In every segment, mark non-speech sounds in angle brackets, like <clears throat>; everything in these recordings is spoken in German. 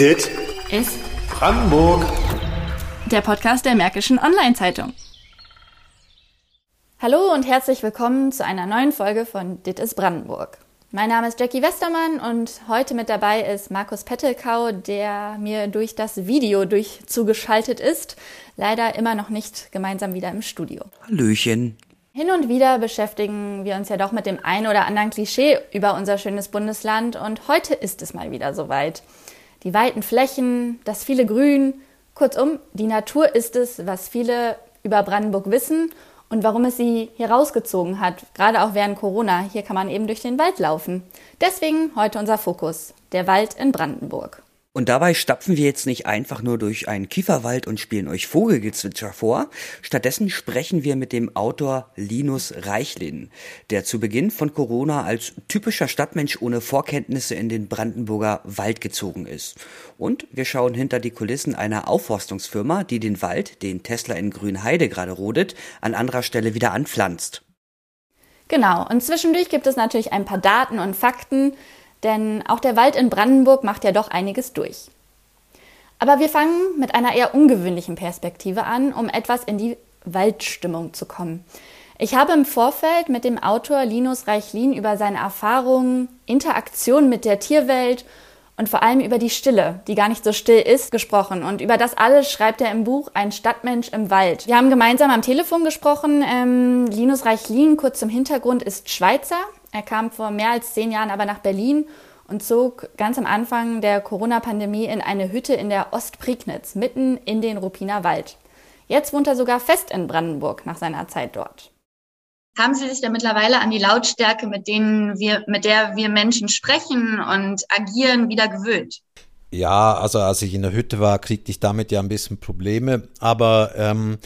Dit ist Brandenburg. der Podcast der Märkischen Online-Zeitung. Hallo und herzlich willkommen zu einer neuen Folge von Dit ist Brandenburg. Mein Name ist Jackie Westermann und heute mit dabei ist Markus Pettelkau, der mir durch das Video durch zugeschaltet ist. Leider immer noch nicht gemeinsam wieder im Studio. Hallöchen. Hin und wieder beschäftigen wir uns ja doch mit dem ein oder anderen Klischee über unser schönes Bundesland und heute ist es mal wieder soweit. Die weiten Flächen, das viele Grün, kurzum, die Natur ist es, was viele über Brandenburg wissen und warum es sie hier rausgezogen hat, gerade auch während Corona. Hier kann man eben durch den Wald laufen. Deswegen heute unser Fokus, der Wald in Brandenburg. Und dabei stapfen wir jetzt nicht einfach nur durch einen Kieferwald und spielen euch Vogelgezwitscher vor. Stattdessen sprechen wir mit dem Autor Linus Reichlin, der zu Beginn von Corona als typischer Stadtmensch ohne Vorkenntnisse in den Brandenburger Wald gezogen ist. Und wir schauen hinter die Kulissen einer Aufforstungsfirma, die den Wald, den Tesla in Grünheide gerade rodet, an anderer Stelle wieder anpflanzt. Genau, und zwischendurch gibt es natürlich ein paar Daten und Fakten, denn auch der Wald in Brandenburg macht ja doch einiges durch. Aber wir fangen mit einer eher ungewöhnlichen Perspektive an, um etwas in die Waldstimmung zu kommen. Ich habe im Vorfeld mit dem Autor Linus Reichlin über seine Erfahrungen, Interaktion mit der Tierwelt und vor allem über die Stille, die gar nicht so still ist, gesprochen. Und über das alles schreibt er im Buch Ein Stadtmensch im Wald. Wir haben gemeinsam am Telefon gesprochen. Ähm, Linus Reichlin, kurz zum Hintergrund, ist Schweizer. Er kam vor mehr als zehn Jahren aber nach Berlin und zog ganz am Anfang der Corona-Pandemie in eine Hütte in der Ostprignitz, mitten in den Ruppiner Wald. Jetzt wohnt er sogar fest in Brandenburg nach seiner Zeit dort. Haben Sie sich da mittlerweile an die Lautstärke, mit denen wir, mit der wir Menschen sprechen und agieren, wieder gewöhnt? Ja, also als ich in der Hütte war, kriegte ich damit ja ein bisschen Probleme. Aber ähm,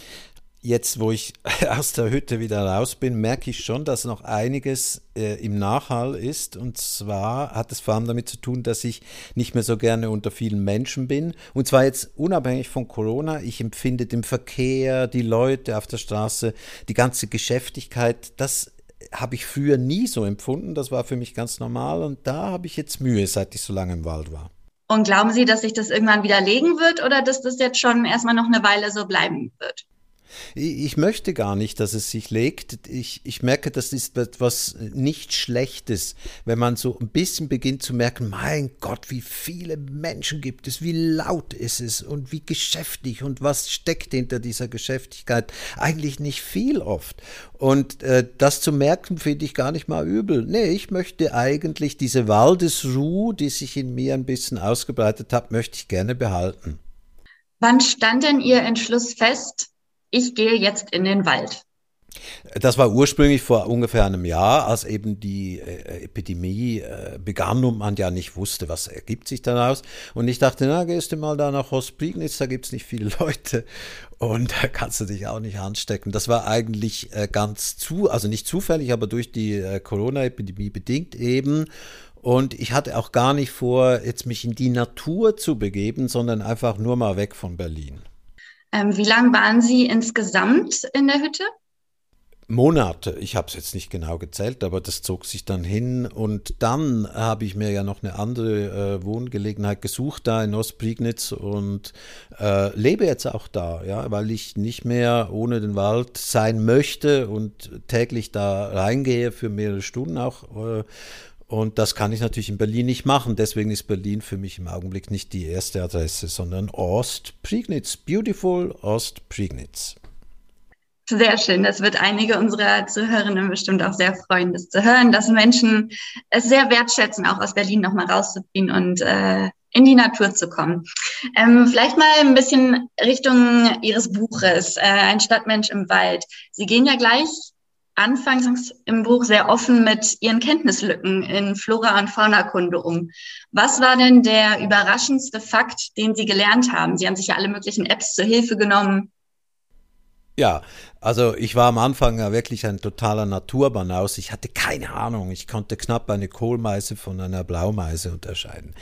jetzt, wo ich <laughs> aus der Hütte wieder raus bin, merke ich schon, dass noch einiges äh, im Nachhall ist. Und zwar hat es vor allem damit zu tun, dass ich nicht mehr so gerne unter vielen Menschen bin. Und zwar jetzt unabhängig von Corona. Ich empfinde den Verkehr, die Leute auf der Straße, die ganze Geschäftigkeit, das habe ich früher nie so empfunden. Das war für mich ganz normal. Und da habe ich jetzt Mühe, seit ich so lange im Wald war. Und glauben Sie, dass sich das irgendwann widerlegen wird oder dass das jetzt schon erstmal noch eine Weile so bleiben wird? Ich möchte gar nicht, dass es sich legt. Ich, ich merke, das ist etwas nicht Schlechtes, wenn man so ein bisschen beginnt zu merken, mein Gott, wie viele Menschen gibt es, wie laut ist es und wie geschäftig und was steckt hinter dieser Geschäftigkeit. Eigentlich nicht viel oft. Und äh, das zu merken, finde ich gar nicht mal übel. Nee, ich möchte eigentlich diese Waldesruhe, die sich in mir ein bisschen ausgebreitet hat, möchte ich gerne behalten. Wann stand denn Ihr Entschluss fest, ich gehe jetzt in den Wald. Das war ursprünglich vor ungefähr einem Jahr, als eben die äh, Epidemie äh, begann und man ja nicht wusste, was ergibt sich daraus. Und ich dachte, na, gehst du mal da nach Ostprignitz, da gibt es nicht viele <laughs> Leute und da kannst du dich auch nicht anstecken. Das war eigentlich äh, ganz zu, also nicht zufällig, aber durch die äh, Corona-Epidemie bedingt eben. Und ich hatte auch gar nicht vor, jetzt mich in die Natur zu begeben, sondern einfach nur mal weg von Berlin. Ähm, wie lange waren Sie insgesamt in der Hütte? Monate, ich habe es jetzt nicht genau gezählt, aber das zog sich dann hin. Und dann habe ich mir ja noch eine andere äh, Wohngelegenheit gesucht da in Ostprignitz. Und äh, lebe jetzt auch da, ja, weil ich nicht mehr ohne den Wald sein möchte und täglich da reingehe für mehrere Stunden auch äh, und das kann ich natürlich in Berlin nicht machen. Deswegen ist Berlin für mich im Augenblick nicht die erste Adresse, sondern Ostprignitz. Beautiful Ostprignitz. Sehr schön. Das wird einige unserer Zuhörerinnen bestimmt auch sehr freuen, das zu hören, dass Menschen es sehr wertschätzen, auch aus Berlin nochmal rauszuziehen und äh, in die Natur zu kommen. Ähm, vielleicht mal ein bisschen Richtung Ihres Buches, äh, Ein Stadtmensch im Wald. Sie gehen ja gleich anfangs im Buch sehr offen mit ihren Kenntnislücken in Flora- und Faunakunde um. Was war denn der überraschendste Fakt, den Sie gelernt haben? Sie haben sich ja alle möglichen Apps zur Hilfe genommen. Ja, also ich war am Anfang ja wirklich ein totaler Naturbanaus. Ich hatte keine Ahnung. Ich konnte knapp eine Kohlmeise von einer Blaumeise unterscheiden.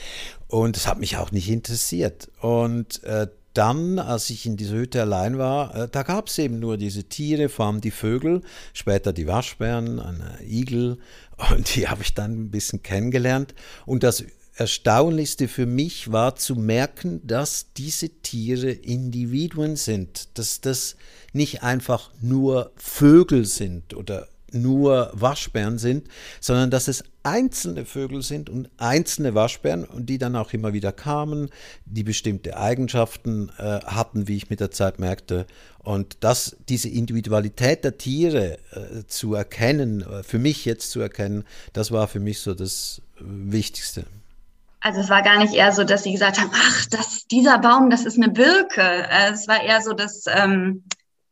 Und es hat mich auch nicht interessiert. Und äh, dann, als ich in dieser Hütte allein war, äh, da gab es eben nur diese Tiere, vor allem die Vögel, später die Waschbären, eine Igel <laughs> und die habe ich dann ein bisschen kennengelernt. Und das Erstaunlichste für mich war zu merken, dass diese Tiere Individuen sind, dass das nicht einfach nur Vögel sind oder nur Waschbären sind, sondern dass es einzelne Vögel sind und einzelne Waschbären und die dann auch immer wieder kamen, die bestimmte Eigenschaften äh, hatten, wie ich mit der Zeit merkte. Und das, diese Individualität der Tiere äh, zu erkennen, äh, für mich jetzt zu erkennen, das war für mich so das äh, Wichtigste. Also es war gar nicht eher so, dass sie gesagt haben, ach, das, dieser Baum, das ist eine Birke. Äh, es war eher so, dass ähm,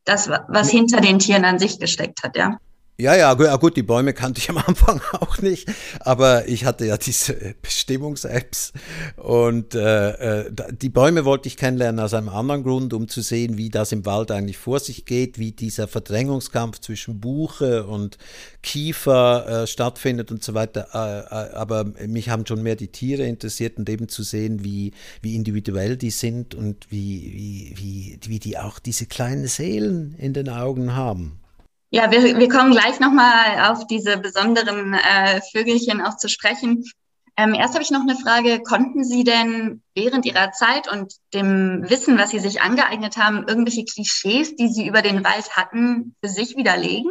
das, was hinter den Tieren an sich gesteckt hat, ja. Ja, ja, gut, die Bäume kannte ich am <laughs> Anfang auch nicht, aber ich hatte ja diese Bestimmungs-Apps und äh, äh die Bäume wollte ich kennenlernen aus einem anderen Grund, um zu sehen, wie das im Wald eigentlich vor sich geht, wie dieser Verdrängungskampf zwischen Buche und Kiefer äh, stattfindet und so weiter. Äh, äh aber mich haben schon mehr die Tiere interessiert und eben zu sehen, wie, wie individuell die sind und wie, wie, wie, wie die auch diese kleinen Seelen in den Augen haben. Ja, wir, wir kommen gleich nochmal auf diese besonderen äh, Vögelchen auch zu sprechen. Ähm, erst habe ich noch eine Frage. Konnten Sie denn während Ihrer Zeit und dem Wissen, was Sie sich angeeignet haben, irgendwelche Klischees, die Sie über den Wald hatten, für sich widerlegen?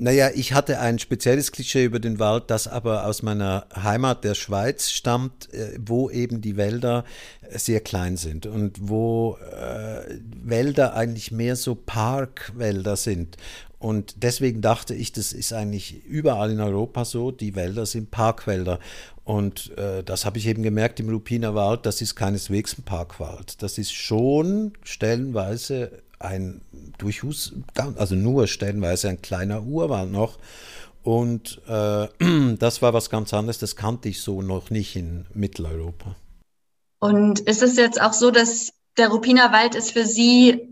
Naja, ich hatte ein spezielles Klischee über den Wald, das aber aus meiner Heimat der Schweiz stammt, äh, wo eben die Wälder äh, sehr klein sind und wo äh, Wälder eigentlich mehr so Parkwälder sind. Und deswegen dachte ich, das ist eigentlich überall in Europa so, die Wälder sind Parkwälder. Und äh, das habe ich eben gemerkt im Lupiner Wald, das ist keineswegs ein Parkwald. Das ist schon stellenweise ein durchaus, also nur stellenweise ein kleiner Urwald noch. Und äh, <clears throat> das war was ganz anderes, das kannte ich so noch nicht in Mitteleuropa. Und ist es jetzt auch so, dass der Rupiner Wald ist für Sie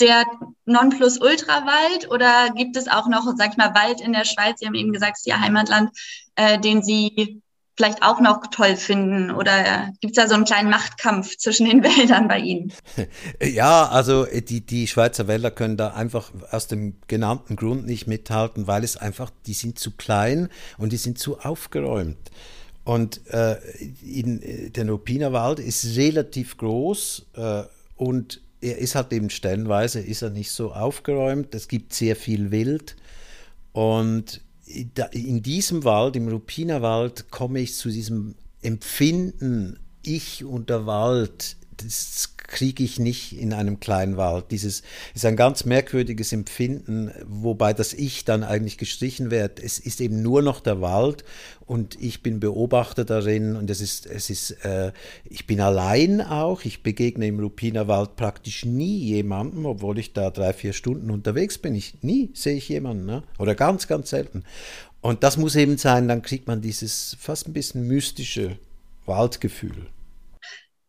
der Nonplusultra-Wald oder gibt es auch noch, sag ich mal, Wald in der Schweiz, Sie haben eben gesagt, es ist Ihr Heimatland, äh, den Sie vielleicht auch noch toll finden? Oder gibt es da so einen kleinen Machtkampf zwischen den <laughs> Wäldern bei Ihnen? <laughs> Ja, also äh, die, die Schweizer Wälder können da einfach aus dem genannten Grund nicht mithalten, weil es einfach, die sind zu klein und die sind zu aufgeräumt. Und äh, in, äh, der Rupinerwald ist relativ groß äh, und er ist halt eben stellenweise ist er nicht so aufgeräumt. Es gibt sehr viel Wild und in diesem Wald, im Rupinerwald, komme ich zu diesem Empfinden, ich und der Wald, das kriege ich nicht in einem kleinen Wald. Dieses ist ein ganz merkwürdiges Empfinden, wobei das Ich dann eigentlich gestrichen wird. Es ist eben nur noch der Wald und ich bin Beobachter darin und es ist, es ist, äh, ich bin allein auch. Ich begegne im Lupiner Wald praktisch nie jemandem, obwohl ich da drei, vier Stunden unterwegs bin. Ich, nie sehe ich jemanden, ne? oder ganz, ganz selten. Und das muss eben sein, dann kriegt man dieses fast ein bisschen mystische Waldgefühl.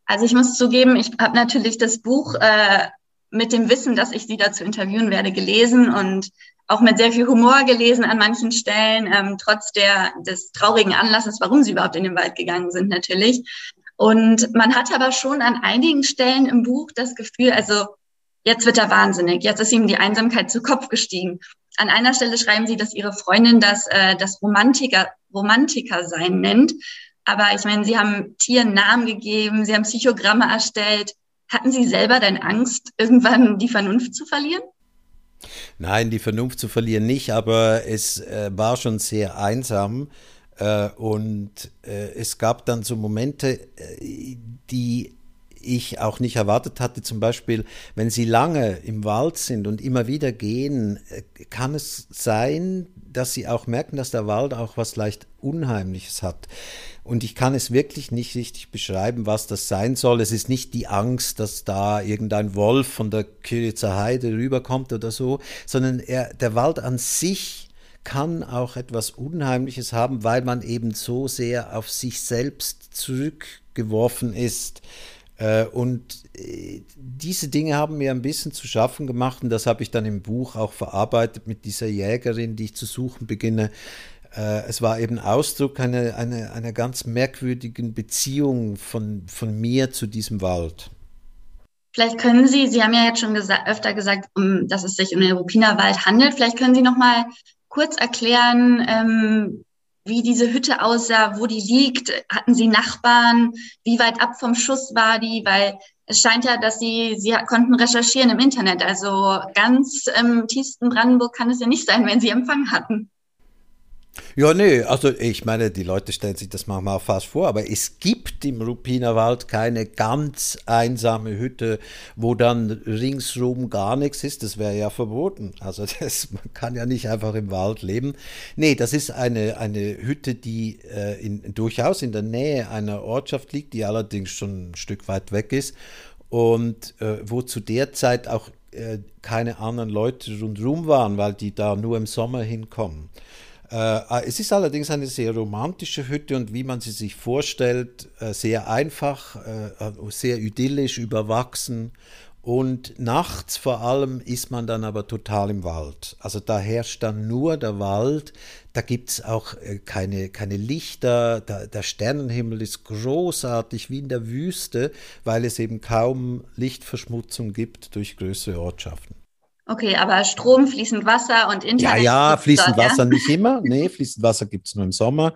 Also ich muss zugeben, ich habe natürlich das Buch äh, mit dem Wissen, dass ich Sie dazu interviewen werde, gelesen und auch mit sehr viel Humor gelesen an manchen Stellen, ähm, trotz der, des traurigen Anlasses, warum Sie überhaupt in den Wald gegangen sind natürlich. Und man hat aber schon an einigen Stellen im Buch das Gefühl, also jetzt wird er wahnsinnig, jetzt ist ihm die Einsamkeit zu Kopf gestiegen. An einer Stelle schreiben Sie, dass Ihre Freundin das, äh, das Romantiker, Romantiker sein nennt. Aber ich meine, Sie haben Tieren Namen gegeben, Sie haben Psychogramme erstellt. Hatten Sie selber denn Angst, irgendwann die Vernunft zu verlieren? Nein, die Vernunft zu verlieren nicht, aber es äh, war schon sehr einsam. Äh, und äh, es gab dann so Momente, äh, die ich auch nicht erwartet hatte. Zum Beispiel, wenn Sie lange im Wald sind und immer wieder gehen, äh, kann es sein, dass Sie auch merken, dass der Wald auch was leicht Unheimliches hat. Und ich kann es wirklich nicht richtig beschreiben, was das sein soll. Es ist nicht die Angst, dass da irgendein Wolf von der Küritzer Heide rüberkommt oder so, sondern er, der Wald an sich kann auch etwas Unheimliches haben, weil man eben so sehr auf sich selbst zurückgeworfen ist. Äh, und äh, diese Dinge haben mir ein bisschen zu schaffen gemacht und das habe ich dann im Buch auch verarbeitet mit dieser Jägerin, die ich zu suchen beginne. Äh, es war eben Ausdruck einer, einer, einer ganz merkwürdigen Beziehung von, von mir zu diesem Wald. Vielleicht können Sie, Sie haben ja jetzt schon gesa öfter gesagt, um, dass es sich um den Rupinerwald handelt. Vielleicht können Sie noch mal kurz erklären, ähm, wie diese Hütte aussah, wo die liegt. Hatten Sie Nachbarn? Wie weit ab vom Schuss war die? Weil es scheint ja, dass Sie, Sie konnten recherchieren im Internet. Also ganz im tiefsten Brandenburg kann es ja nicht sein, wenn Sie Empfang hatten. Ja, nee, also ich meine, die Leute stellen sich das manchmal fast vor, aber es gibt im Ruppiner Wald keine ganz einsame Hütte, wo dann ringsrum gar nichts ist. Das wäre ja verboten. Also <laughs> das, man kann ja nicht einfach im Wald leben. Nee, das ist eine, eine Hütte, die äh, in, durchaus in der Nähe einer Ortschaft liegt, die allerdings schon ein Stück weit weg ist und äh, wo zu der Zeit auch äh, keine anderen Leute rundherum waren, weil die da nur im Sommer hinkommen. Äh, es ist allerdings eine sehr romantische Hütte und wie man sie sich vorstellt, äh, sehr einfach, äh, sehr idyllisch überwachsen. Und nachts vor allem ist man dann aber total im Wald. Also da herrscht dann nur der Wald, da gibt es auch keine, keine Lichter, da, der Sternenhimmel ist großartig wie in der Wüste, weil es eben kaum Lichtverschmutzung gibt durch größere Ortschaften. Okay, aber Strom, fließend Wasser und Internet. Ja, ja, fließend Wasser ja? nicht immer. <laughs> Nee, fließend Wasser gibt es nur im Sommer.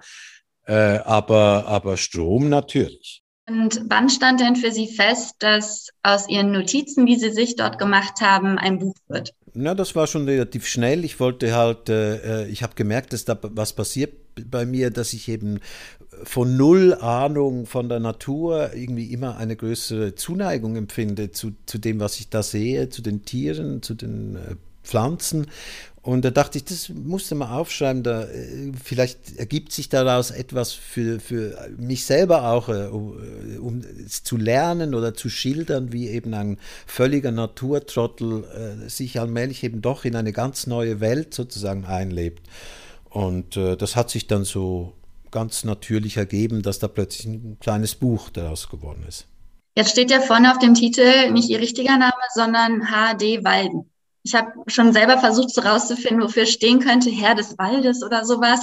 Äh, aber, aber Strom natürlich. Und wann stand denn für Sie fest, dass aus Ihren Notizen, die Sie sich dort gemacht haben, ein Buch wird? Na, das war schon relativ schnell. Ich wollte halt, äh, äh ich habe gemerkt, dass da was passiert bei mir, dass ich eben von null Ahnung von der Natur irgendwie immer eine größere Zuneigung empfinde zu, zu dem, was ich da sehe, zu den Tieren, zu den äh, Pflanzen. Und da dachte ich, das musste man aufschreiben, da, äh, vielleicht ergibt sich daraus etwas für, für mich selber auch, äh, um, äh, um zu lernen oder zu schildern, wie eben ein völliger Naturtrottel äh, sich allmählich eben doch in eine ganz neue Welt sozusagen einlebt. Und äh, das hat sich dann so ganz natürlich ergeben, dass da plötzlich ein kleines Buch daraus geworden ist. Jetzt steht ja vorne auf dem Titel nicht Ihr richtiger Name, sondern HD Walden. Ich habe schon selber versucht so rauszufinden, wofür stehen könnte, Herr des Waldes oder sowas.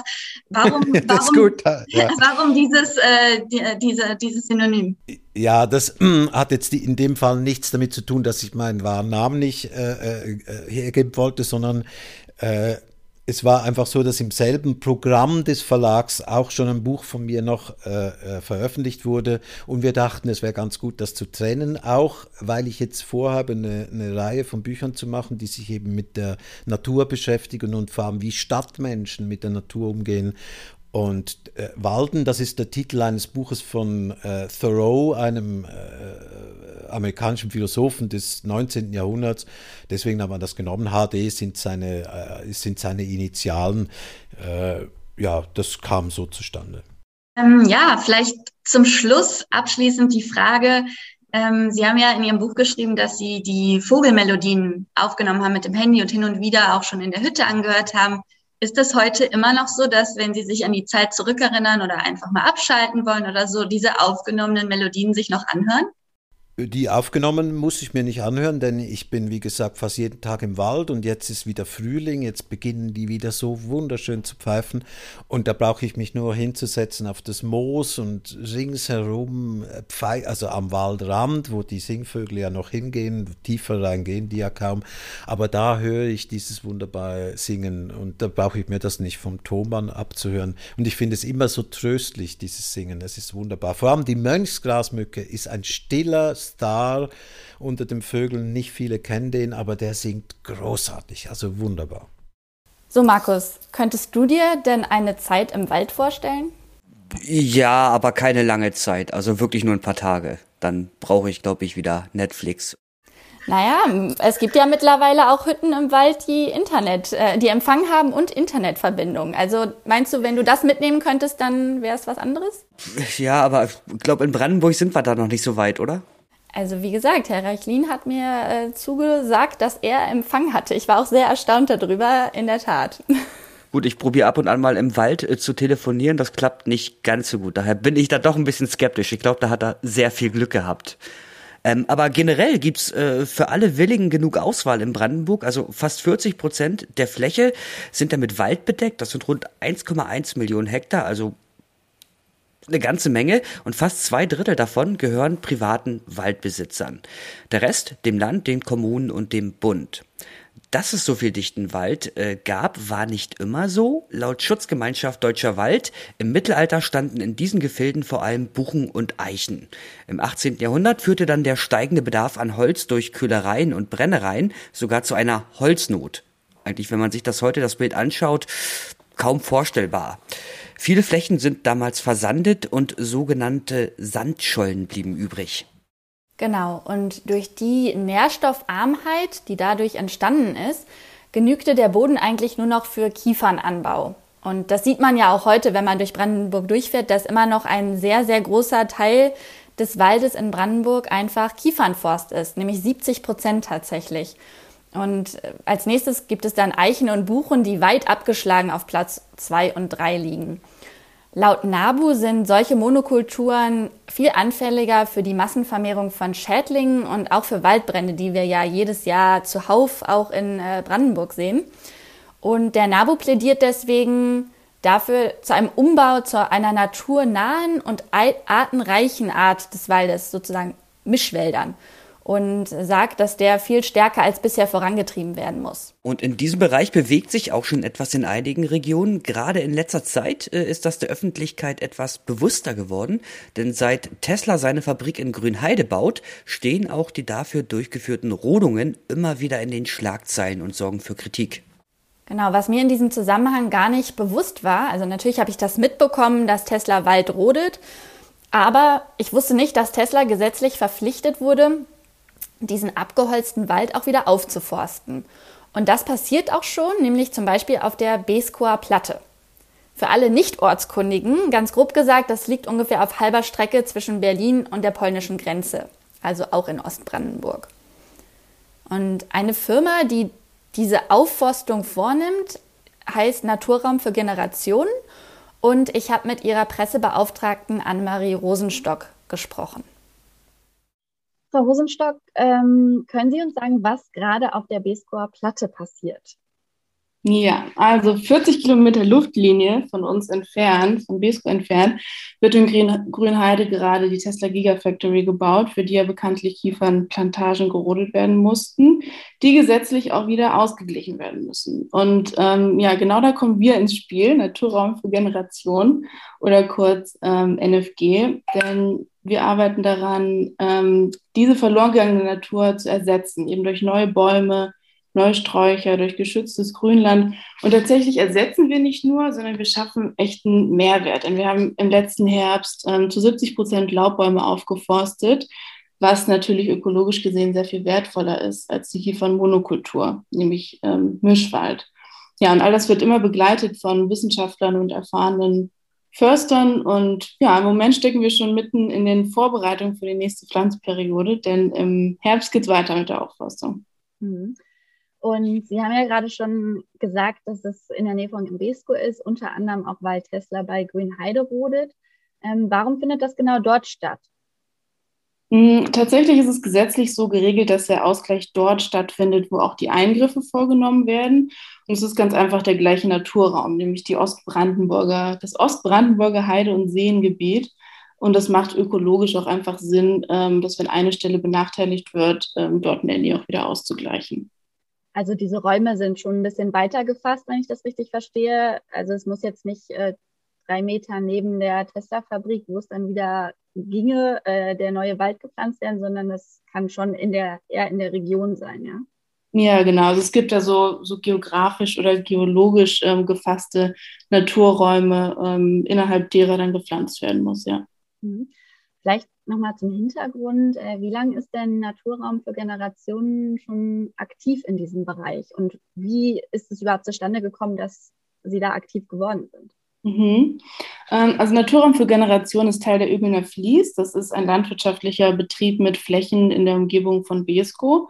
Warum, <laughs> warum, gut, ja. <laughs> warum dieses, äh, die, diese, dieses Synonym? Ja, das äh, <clears throat> hat jetzt in dem Fall nichts damit zu tun, dass ich meinen wahren Namen nicht äh, äh hergeben wollte, sondern äh, es war einfach so, dass im selben Programm des Verlags auch schon ein Buch von mir noch äh, äh, veröffentlicht wurde. Und wir dachten, es wäre ganz gut, das zu trennen, auch weil ich jetzt vorhabe, eine, eine, Reihe von Büchern zu machen, die sich eben mit der Natur beschäftigen und vor allem wie Stadtmenschen mit der Natur umgehen und äh, Walden, das ist der Titel eines Buches von äh, Thoreau, einem äh, amerikanischen Philosophen des 19. Jahrhunderts. Deswegen haben wir das genommen. HD sind seine, äh, sind seine Initialen. Äh, ja, das kam so zustande. Ähm, ja, vielleicht zum Schluss abschließend die Frage. Ähm, Sie haben ja in Ihrem Buch geschrieben, dass Sie die Vogelmelodien aufgenommen haben mit dem Handy und hin und wieder auch schon in der Hütte angehört haben. Ist es heute immer noch so, dass wenn Sie sich an die Zeit zurückerinnern oder einfach mal abschalten wollen oder so, diese aufgenommenen Melodien sich noch anhören? Die aufgenommen muss ich mir nicht anhören, denn ich bin, wie gesagt, fast jeden Tag im Wald und jetzt ist wieder Frühling, jetzt beginnen die wieder so wunderschön zu pfeifen und da brauche ich mich nur hinzusetzen auf das Moos und ringsherum, äh, also am Waldrand, wo die Singvögel ja noch hingehen, tiefer reingehen die ja kaum, aber da höre ich dieses wunderbare Singen und da brauche ich mir das nicht vom Tonmann abzuhören und ich finde es immer so tröstlich, dieses Singen, es ist wunderbar. Vor allem die Mönchsgrasmücke ist ein stiller, Star unter den Vögeln. Nicht viele kennen den, aber der singt großartig, also wunderbar. So, Markus, könntest du dir denn eine Zeit im Wald vorstellen? Ja, aber keine lange Zeit, also wirklich nur ein paar Tage. Dann brauche ich, glaube ich, wieder Netflix. Naja, es gibt ja mittlerweile auch Hütten im Wald, die Internet, äh, die Empfang haben und Internetverbindung. Also meinst du, wenn du das mitnehmen könntest, dann wäre es was anderes? Ja, aber ich glaube, in Brandenburg sind wir da noch nicht so weit, oder? Also wie gesagt, Herr Reichlin hat mir äh, zugesagt, dass er Empfang hatte. Ich war auch sehr erstaunt darüber, in der Tat. <laughs> Gut, ich probiere ab und an mal im Wald äh, zu telefonieren, das klappt nicht ganz so gut. Daher bin ich da doch ein bisschen skeptisch. Ich glaube, da hat er sehr viel Glück gehabt. Ähm, aber generell gibt's äh, für alle Willigen genug Auswahl in Brandenburg. Also fast 40 Prozent der Fläche sind damit Wald bedeckt. Das sind rund 1,1 Millionen Hektar, also eine ganze Menge und fast zwei Drittel davon gehören privaten Waldbesitzern. Der Rest dem Land, den Kommunen und dem Bund. Dass es so viel dichten Wald äh, gab, war nicht immer so. Laut Schutzgemeinschaft Deutscher Wald im Mittelalter standen in diesen Gefilden vor allem Buchen und Eichen. Im 18. Jahrhundert führte dann der steigende Bedarf an Holz durch Köhlereien und Brennereien sogar zu einer Holznot. Eigentlich, wenn man sich das heute das Bild anschaut, kaum vorstellbar. Viele Flächen sind damals versandet und sogenannte Sandschollen blieben übrig. Genau, und durch die Nährstoffarmheit, die dadurch entstanden ist, genügte der Boden eigentlich nur noch für Kiefernanbau. Und das sieht man ja auch heute, wenn man durch Brandenburg durchfährt, dass immer noch ein sehr, sehr großer Teil des Waldes in Brandenburg einfach Kiefernforst ist, nämlich 70 Prozent tatsächlich. Und äh, als nächstes gibt es dann Eichen und Buchen, die weit abgeschlagen auf Platz zwei und drei liegen. Laut NABU sind solche Monokulturen viel anfälliger für die Massenvermehrung von Schädlingen und auch für Waldbrände, die wir ja jedes Jahr zuhauf auch in äh, Brandenburg sehen. Und der NABU plädiert deswegen dafür zu einem Umbau zu einer naturnahen und artenreichen Art des Waldes, sozusagen Mischwäldern und sagt, dass der viel stärker als bisher vorangetrieben werden muss. Und in diesem Bereich bewegt sich auch schon etwas in einigen Regionen. Gerade in letzter Zeit äh, ist das der Öffentlichkeit etwas bewusster geworden, denn seit Tesla seine Fabrik in Grünheide baut, stehen auch die dafür durchgeführten Rodungen immer wieder in den Schlagzeilen und sorgen für Kritik. Genau, was mir in diesem Zusammenhang gar nicht bewusst war, also natürlich habe ich das mitbekommen, dass Tesla Wald rodet, aber ich wusste nicht, dass Tesla gesetzlich verpflichtet wurde, diesen abgeholzten Wald auch wieder aufzuforsten. Und das passiert auch schon, nämlich zum Beispiel auf der Beskoer Platte. Für alle Nicht-Ortskundigen, ganz grob gesagt, das liegt ungefähr auf halber Strecke zwischen Berlin und der polnischen Grenze, also auch in Ostbrandenburg. Und eine Firma, die diese Aufforstung vornimmt, heißt Naturraum für Generationen. Und ich habe mit ihrer Pressebeauftragten Annemarie Rosenstock gesprochen. Frau Rosenstock, ähm, können Sie uns sagen, was gerade auf der B-Score Platte passiert? Ja, also 40 Kilometer Luftlinie von uns entfernt, von Besko entfernt, wird in Grünheide gerade die Tesla Gigafactory gebaut, für die ja bekanntlich Kiefernplantagen gerodet werden mussten, die gesetzlich auch wieder ausgeglichen werden müssen. Und ähm, ja, genau da kommen wir ins Spiel, Naturraum für Generationen oder kurz ähm, NFG, denn wir arbeiten daran, ähm, diese verloren gegangene Natur zu ersetzen, eben durch neue Bäume, Neusträucher, durch geschütztes Grünland. Und tatsächlich ersetzen wir nicht nur, sondern wir schaffen echten Mehrwert. Denn wir haben im letzten Herbst ähm, zu 70 Prozent Laubbäume aufgeforstet, was natürlich ökologisch gesehen sehr viel wertvoller ist als die Kiefernmonokultur, nämlich ähm, Mischwald. Ja, und all das wird immer begleitet von Wissenschaftlern und erfahrenen Förstern. Und ja, im Moment stecken wir schon mitten in den Vorbereitungen für die nächste Pflanzperiode, denn im Herbst geht es weiter mit der Aufforstung. Mhm. Und Sie haben ja gerade schon gesagt, dass es in der Nähe von Imbesko ist, unter anderem auch weil Tesla bei Grünheide rodet. Ähm, warum findet das genau dort statt? Hm, tatsächlich ist es gesetzlich so geregelt, dass der Ausgleich dort stattfindet, wo auch die Eingriffe vorgenommen werden. Und es ist ganz einfach der gleiche Naturraum, nämlich die Ostbrandenburger, das Ostbrandenburger Heide- und Seengebiet. Und das macht ökologisch auch einfach Sinn, ähm, dass wenn eine Stelle benachteiligt wird, ähm, dort in der Nähe auch wieder auszugleichen. Also diese Räume sind schon ein bisschen weiter gefasst, wenn ich das richtig verstehe. Also es muss jetzt nicht äh, drei Meter neben der Tesla-Fabrik, wo es dann wieder ginge, äh, der neue Wald gepflanzt werden, sondern das kann schon in der, eher in der Region sein, ja. Ja, genau. Also es gibt da so, so geografisch oder geologisch ähm, gefasste Naturräume, ähm, innerhalb derer dann gepflanzt werden muss, ja. Mhm. Vielleicht nochmal zum Hintergrund. Äh, wie lange ist denn Naturraum für Generationen schon aktiv in diesem Bereich? Und wie ist es überhaupt zustande gekommen, dass Sie da aktiv geworden sind? Mhm. Ähm, also Naturraum für Generationen ist Teil der Übinger Fließ. Das ist ein landwirtschaftlicher Betrieb mit Flächen in der Umgebung von Besko.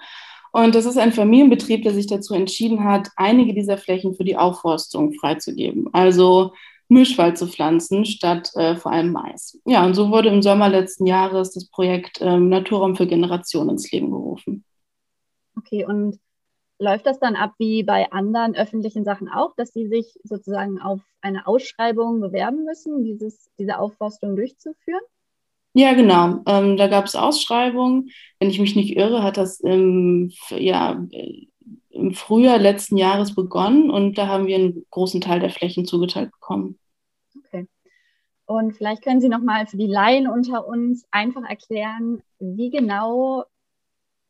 Und das ist ein Familienbetrieb, der sich dazu entschieden hat, einige dieser Flächen für die Aufforstung freizugeben. Also Mischwald zu pflanzen, statt äh, vor allem Mais. Ja, und so wurde im Sommer letzten Jahres das Projekt ähm, Naturraum für Generationen ins Leben gerufen. Okay, und läuft das dann ab wie bei anderen öffentlichen Sachen auch, dass sie sich sozusagen auf eine Ausschreibung bewerben müssen, dieses, diese Aufforstung durchzuführen? Ja, genau. Ähm, da gab es Ausschreibungen. Wenn ich mich nicht irre, hat das im, ja, im Frühjahr letzten Jahres begonnen und da haben wir einen großen Teil der Flächen zugeteilt bekommen. Okay. Und vielleicht können Sie noch mal für die Laien unter uns einfach erklären, wie genau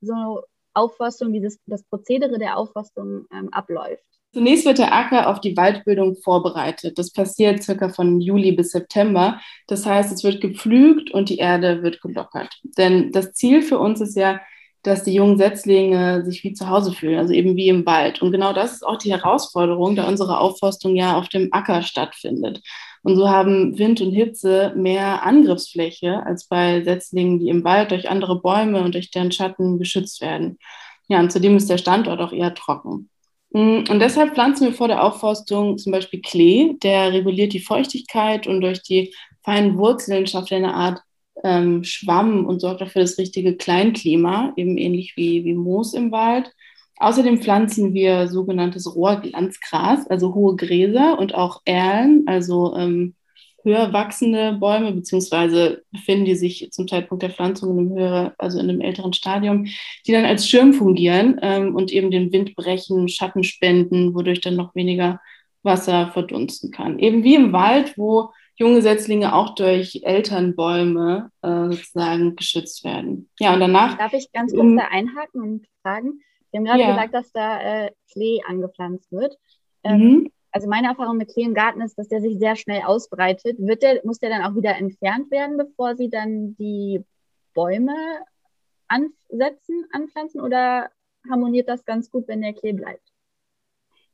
so Aufforstung, wie das, das Prozedere der Aufforstung ähm, abläuft. Zunächst wird der Acker auf die Waldbildung vorbereitet. Das passiert circa von Juli bis September. Das heißt, es wird gepflügt und die Erde wird gelockert. Denn das Ziel für uns ist ja, dass die jungen Setzlinge sich wie zu Hause fühlen, also eben wie im Wald. Und genau das ist auch die Herausforderung, da unsere Aufforstung ja auf dem Acker stattfindet. Und so haben Wind und Hitze mehr Angriffsfläche als bei Setzlingen, die im Wald durch andere Bäume und durch deren Schatten geschützt werden. Ja, und zudem ist der Standort auch eher trocken. Mm, und deshalb pflanzen wir vor der Aufforstung zum Beispiel Klee, der reguliert die Feuchtigkeit und durch die feinen Wurzeln schafft er eine Art ähm, Schwamm und sorgt dafür das richtige Kleinklima, eben ähnlich wie, wie Moos im Wald. Außerdem pflanzen wir sogenanntes Rohrglanzgras, also hohe Gräser und auch Erlen, also ähm, höher wachsende Bäume, beziehungsweise befinden die sich zum Zeitpunkt der Pflanzung in einem höheren, also in einem älteren Stadium, die dann als Schirm fungieren ähm, und eben den Wind brechen, Schatten spenden, wodurch dann noch weniger Wasser verdunsten kann. Eben wie im Wald, wo junge Setzlinge auch durch Elternbäume äh, sozusagen geschützt werden. Ja, und danach. Darf ich ganz kurz da einhaken und fragen? Wir haben gerade ja. gesagt, dass da äh, Klee angepflanzt wird. Ähm, mhm. Also meine Erfahrung mit Klee im Garten ist, dass der sich sehr schnell ausbreitet. Wird der, muss der dann auch wieder entfernt werden, bevor Sie dann die Bäume ansetzen, anpflanzen oder harmoniert das ganz gut, wenn der Klee bleibt?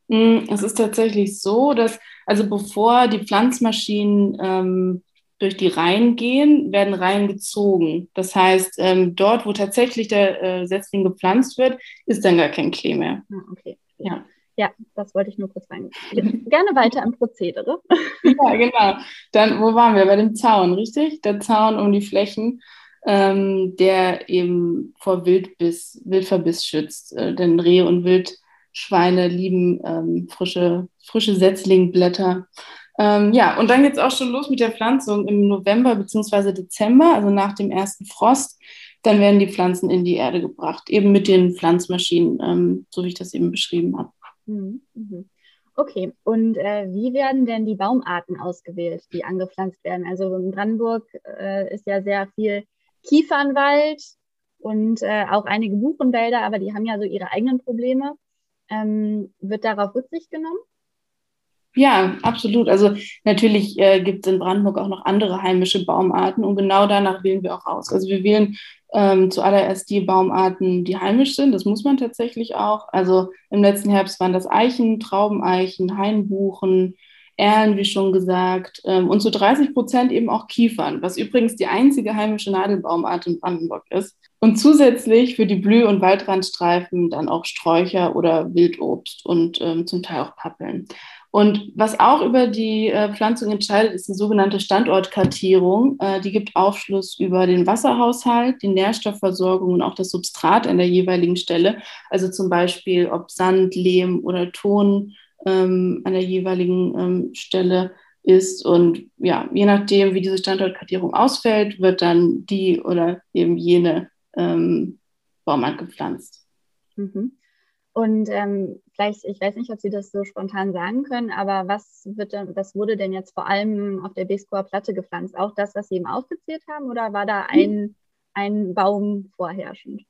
Mm, es ist tatsächlich so, dass, also bevor die Pflanzmaschinen ähm, durch die Reihen gehen, werden Reihen gezogen. Das heißt, ähm, dort, wo tatsächlich der äh, Setzling gepflanzt wird, ist dann gar kein Klee mehr. Ah, okay. Ja. Ja, das wollte ich nur kurz sagen. Gerne weiter im Prozedere. ja, genau. Dann, wo waren wir? Bei dem Zaun, richtig? Der Zaun um die Flächen, ähm, der eben vor Wildbiss, Wildverbiss schützt. Äh, denn Rehe und Wildschweine lieben ähm, frische, frische Setzlingblätter. Ähm, ja, und dann geht es auch schon los mit der Pflanzung im November bzw. Dezember, also nach dem ersten Frost. Dann werden die Pflanzen in die Erde gebracht, eben mit den Pflanzmaschinen, ähm, so wie ich das eben beschrieben habe. Mhm, mhm. Okay, und äh, wie werden denn die Baumarten ausgewählt, die angepflanzt werden? Also in Brandenburg äh, ist ja sehr viel Kiefernwald und äh, auch einige Buchenwälder, aber die haben ja so ihre eigenen Probleme. Ähm, wird darauf Rücksicht genommen? Ja, absolut. Also natürlich äh, gibt es in Brandenburg auch noch andere heimische Baumarten und genau danach wählen wir auch aus. Also wir wählen ähm, zuallererst die Baumarten, die heimisch sind. Das muss man tatsächlich auch. Also im letzten Herbst waren das Eichen, Traubeneichen, Hainbuchen, Erlen, wie schon gesagt, ähm, und zu 30 Prozent eben auch Kiefern, was übrigens die einzige heimische Nadelbaumart in Brandenburg ist. Und zusätzlich für die Blüh- und Waldrandstreifen dann auch Sträucher oder Wildobst und ähm, zum Teil auch Pappeln. Und was auch über die äh, Pflanzung entscheidet, ist die sogenannte Standortkartierung. Äh, die gibt Aufschluss über den Wasserhaushalt, die Nährstoffversorgung und auch das Substrat an der jeweiligen Stelle. Also zum Beispiel, ob Sand, Lehm oder Ton ähm, an der jeweiligen ähm, Stelle ist. Und ja, je nachdem, wie diese Standortkartierung ausfällt, wird dann die oder eben jene ähm, Baumart gepflanzt. Mhm. Und ähm, vielleicht, ich weiß nicht, ob Sie das so spontan sagen können, aber was wird denn, was wurde denn jetzt vor allem auf der B-Score Platte gepflanzt? Auch das, was Sie eben aufgezählt haben, oder war da ein, ein Baum vorherrschend?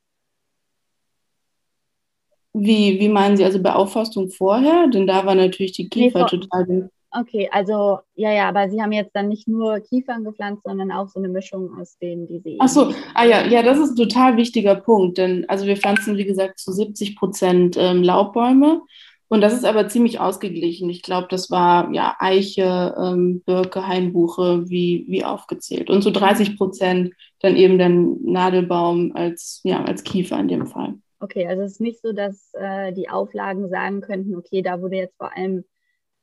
Wie, wie meinen Sie also bei Aufforstung vorher? Denn da war natürlich die Kiefer nee, total Okay, also ja, ja, aber Sie haben jetzt dann nicht nur Kiefern gepflanzt, sondern auch so eine Mischung aus denen, die Sie. Ach so, ah ja, ja, das ist ein total wichtiger Punkt, denn also wir pflanzen wie gesagt zu 70 Prozent ähm, Laubbäume und das ist aber ziemlich ausgeglichen. Ich glaube, das war ja Eiche, ähm, Birke, Hainbuche, wie, wie aufgezählt und zu 30 Prozent dann eben der Nadelbaum als ja als Kiefer in dem Fall. Okay, also es ist nicht so, dass äh, die Auflagen sagen könnten, okay, da wurde jetzt vor allem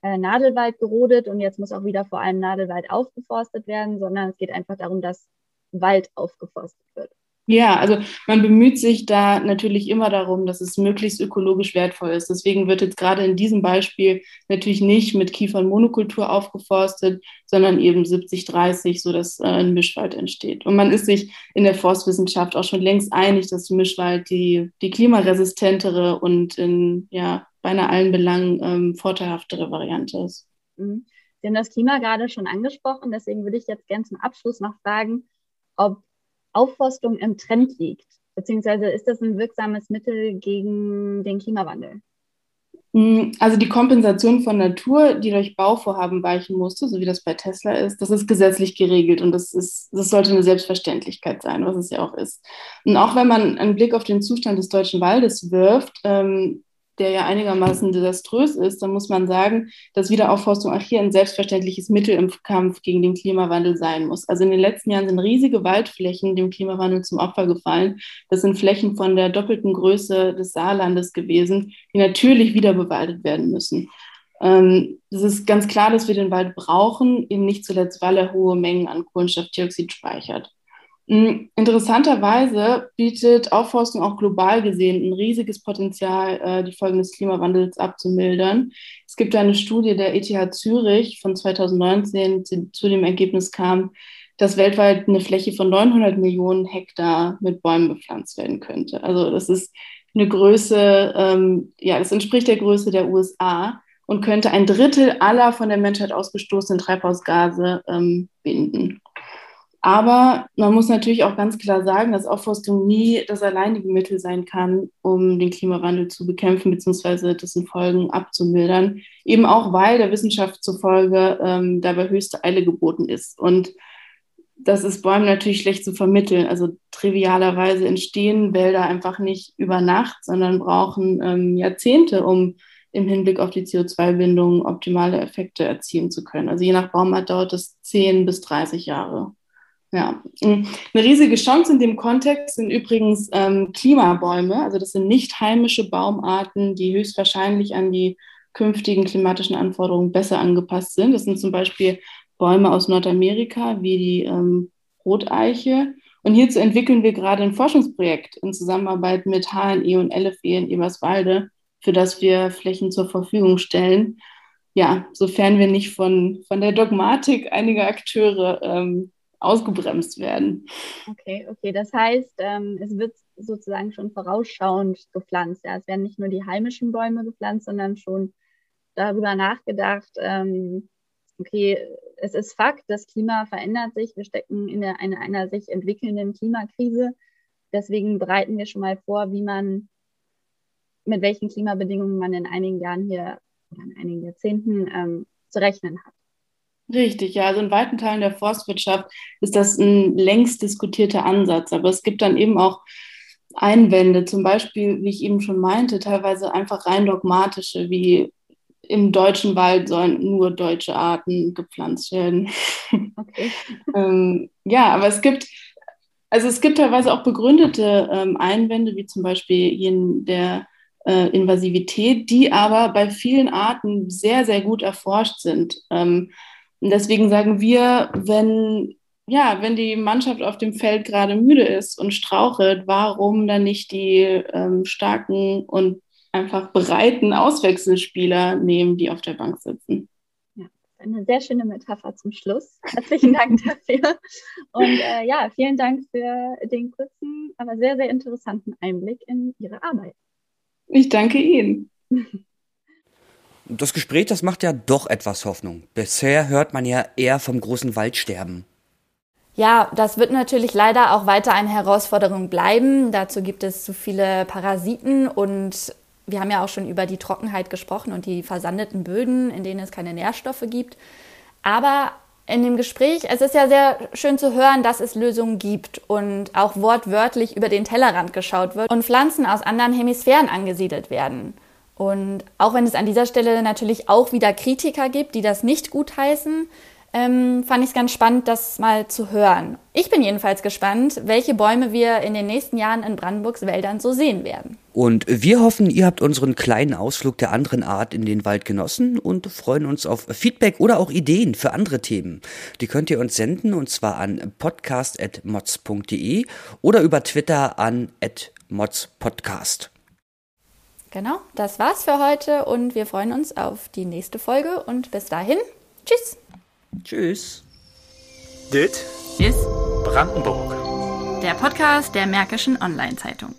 äh, Nadelwald gerodet und jetzt muss auch wieder vor allem Nadelwald aufgeforstet werden, sondern es geht einfach darum, dass Wald aufgeforstet wird. Ja, also man bemüht sich da natürlich immer darum, dass es möglichst ökologisch wertvoll ist. Deswegen wird jetzt gerade in diesem Beispiel natürlich nicht mit Kiefernmonokultur aufgeforstet, sondern eben 70-30, sodass äh, ein Mischwald entsteht. Und man ist sich in der Forstwissenschaft auch schon längst einig, dass Mischwald die, die klimaresistentere und in ja, beinahe allen Belangen ähm, vorteilhaftere Variante ist. Mhm. Sie haben das Klima gerade schon angesprochen, deswegen würde ich jetzt gerne zum Abschluss noch fragen, ob Aufforstung im Trend liegt? Beziehungsweise ist das ein wirksames Mittel gegen den Klimawandel? Mm, also die Kompensation von Natur, die durch Bauvorhaben weichen musste, so wie das bei Tesla ist, das ist gesetzlich geregelt und das, ist, das sollte eine Selbstverständlichkeit sein, was es ja auch ist. Und auch wenn man einen Blick auf den Zustand des deutschen Waldes wirft, ähm, der ja einigermaßen desaströs ist, dann muss man sagen, dass Wiederaufforstung auch hier ein selbstverständliches Mittel im Kampf gegen den Klimawandel sein muss. Also in den letzten Jahren sind riesige Waldflächen dem Klimawandel zum Opfer gefallen. Das sind Flächen von der doppelten Größe des Saarlandes gewesen, die natürlich wieder bewaldet werden müssen. Ähm, es ist ganz klar, dass wir den Wald brauchen, eben nicht zuletzt, weil er hohe Mengen an Kohlenstoffdioxid speichert. Hm, interessanterweise bietet Aufforstung auch global gesehen ein riesiges Potenzial, äh, die Folgen des Klimawandels abzumildern. Es gibt eine Studie der ETH Zürich von 2019, die zu dem Ergebnis kam, dass weltweit eine Fläche von 900 Millionen Hektar mit Bäumen bepflanzt werden könnte. Also das ist eine Größe, ähm, ja, das entspricht der Größe der USA und könnte ein Drittel aller von der Menschheit ausgestoßenen Treibhausgase ähm, binden. Aber man muss natürlich auch ganz klar sagen, dass Aufforstung nie das alleinige Mittel sein kann, um den Klimawandel zu bekämpfen bzw. dessen Folgen abzumildern. Eben auch, weil der Wissenschaft zufolge ähm, dabei höchste Eile geboten ist. Und das ist Bäumen natürlich schlecht zu vermitteln. Also trivialerweise entstehen Wälder einfach nicht über Nacht, sondern brauchen ähm, Jahrzehnte, um im Hinblick auf die CO2-Bindung optimale Effekte erzielen zu können. Also je nach Baumart dauert es 10 bis 30 Jahre. Ja, eine riesige Chance in dem Kontext sind übrigens ähm, Klimabäume. Also das sind nicht heimische Baumarten, die höchstwahrscheinlich an die künftigen klimatischen Anforderungen besser angepasst sind. Das sind zum Beispiel Bäume aus Nordamerika wie die ähm, Roteiche. Und hierzu entwickeln wir gerade ein Forschungsprojekt in Zusammenarbeit mit HNE und LFE in Eberswalde, für das wir Flächen zur Verfügung stellen. Ja, sofern wir nicht von, von der Dogmatik einiger Akteure ähm, ausgebremst werden. Okay, okay. Das heißt, ähm, es wird sozusagen schon vorausschauend gepflanzt. Ja, es werden nicht nur die heimischen Bäume gepflanzt, sondern schon darüber nachgedacht, ähm, okay, es ist Fakt, das Klima verändert sich. Wir stecken in der, einer, einer sich entwickelnden Klimakrise. Deswegen bereiten wir schon mal vor, wie man, mit welchen Klimabedingungen man in einigen Jahren hier oder in einigen Jahrzehnten ähm, zu rechnen hat. Richtig, ja. Also in weiten Teilen der Forstwirtschaft ist das ein längst diskutierter Ansatz. Aber es gibt dann eben auch Einwände, zum Beispiel, wie ich eben schon meinte, teilweise einfach rein dogmatische, wie im deutschen Wald sollen nur deutsche Arten gepflanzt werden. Okay. <laughs> ähm, ja, aber es gibt, also es gibt teilweise auch begründete ähm, Einwände, wie zum Beispiel jenen der äh, Invasivität, die aber bei vielen Arten sehr, sehr gut erforscht sind. Ähm, und deswegen sagen wir, wenn, ja, wenn die Mannschaft auf dem Feld gerade müde ist und strauchelt, warum dann nicht die ähm, starken und einfach bereiten Auswechselspieler nehmen, die auf der Bank sitzen? Ja, eine sehr schöne Metapher zum Schluss. Herzlichen Dank <laughs> dafür. Und äh, ja, vielen Dank für den kurzen, aber sehr, sehr interessanten Einblick in Ihre Arbeit. Ich danke Ihnen. <laughs> Das Gespräch, das macht ja doch etwas Hoffnung. Bisher hört man ja eher vom großen Waldsterben. Ja, das wird natürlich leider auch weiter eine Herausforderung bleiben. Dazu gibt es zu viele Parasiten und wir haben ja auch schon über die Trockenheit gesprochen und die versandeten Böden, in denen es keine Nährstoffe gibt. Aber in dem Gespräch, es ist ja sehr schön zu hören, dass es Lösungen gibt und auch wortwörtlich über den Tellerrand geschaut wird und Pflanzen aus anderen Hemisphären angesiedelt werden. Und auch wenn es an dieser Stelle natürlich auch wieder Kritiker gibt, die das nicht gutheißen, ähm, fand ich es ganz spannend, das mal zu hören. Ich bin jedenfalls gespannt, welche Bäume wir in den nächsten Jahren in Brandenburgs Wäldern so sehen werden. Und wir hoffen, ihr habt unseren kleinen Ausflug der anderen Art in den Wald genossen und freuen uns auf Feedback oder auch Ideen für andere Themen. Die könnt ihr uns senden und zwar an podcast.mods.de oder über Twitter an modspodcast. Genau, das war's für heute und wir freuen uns auf die nächste Folge und bis dahin, tschüss. Tschüss. Dit ist Brandenburg. Der Podcast der Märkischen Online-Zeitung.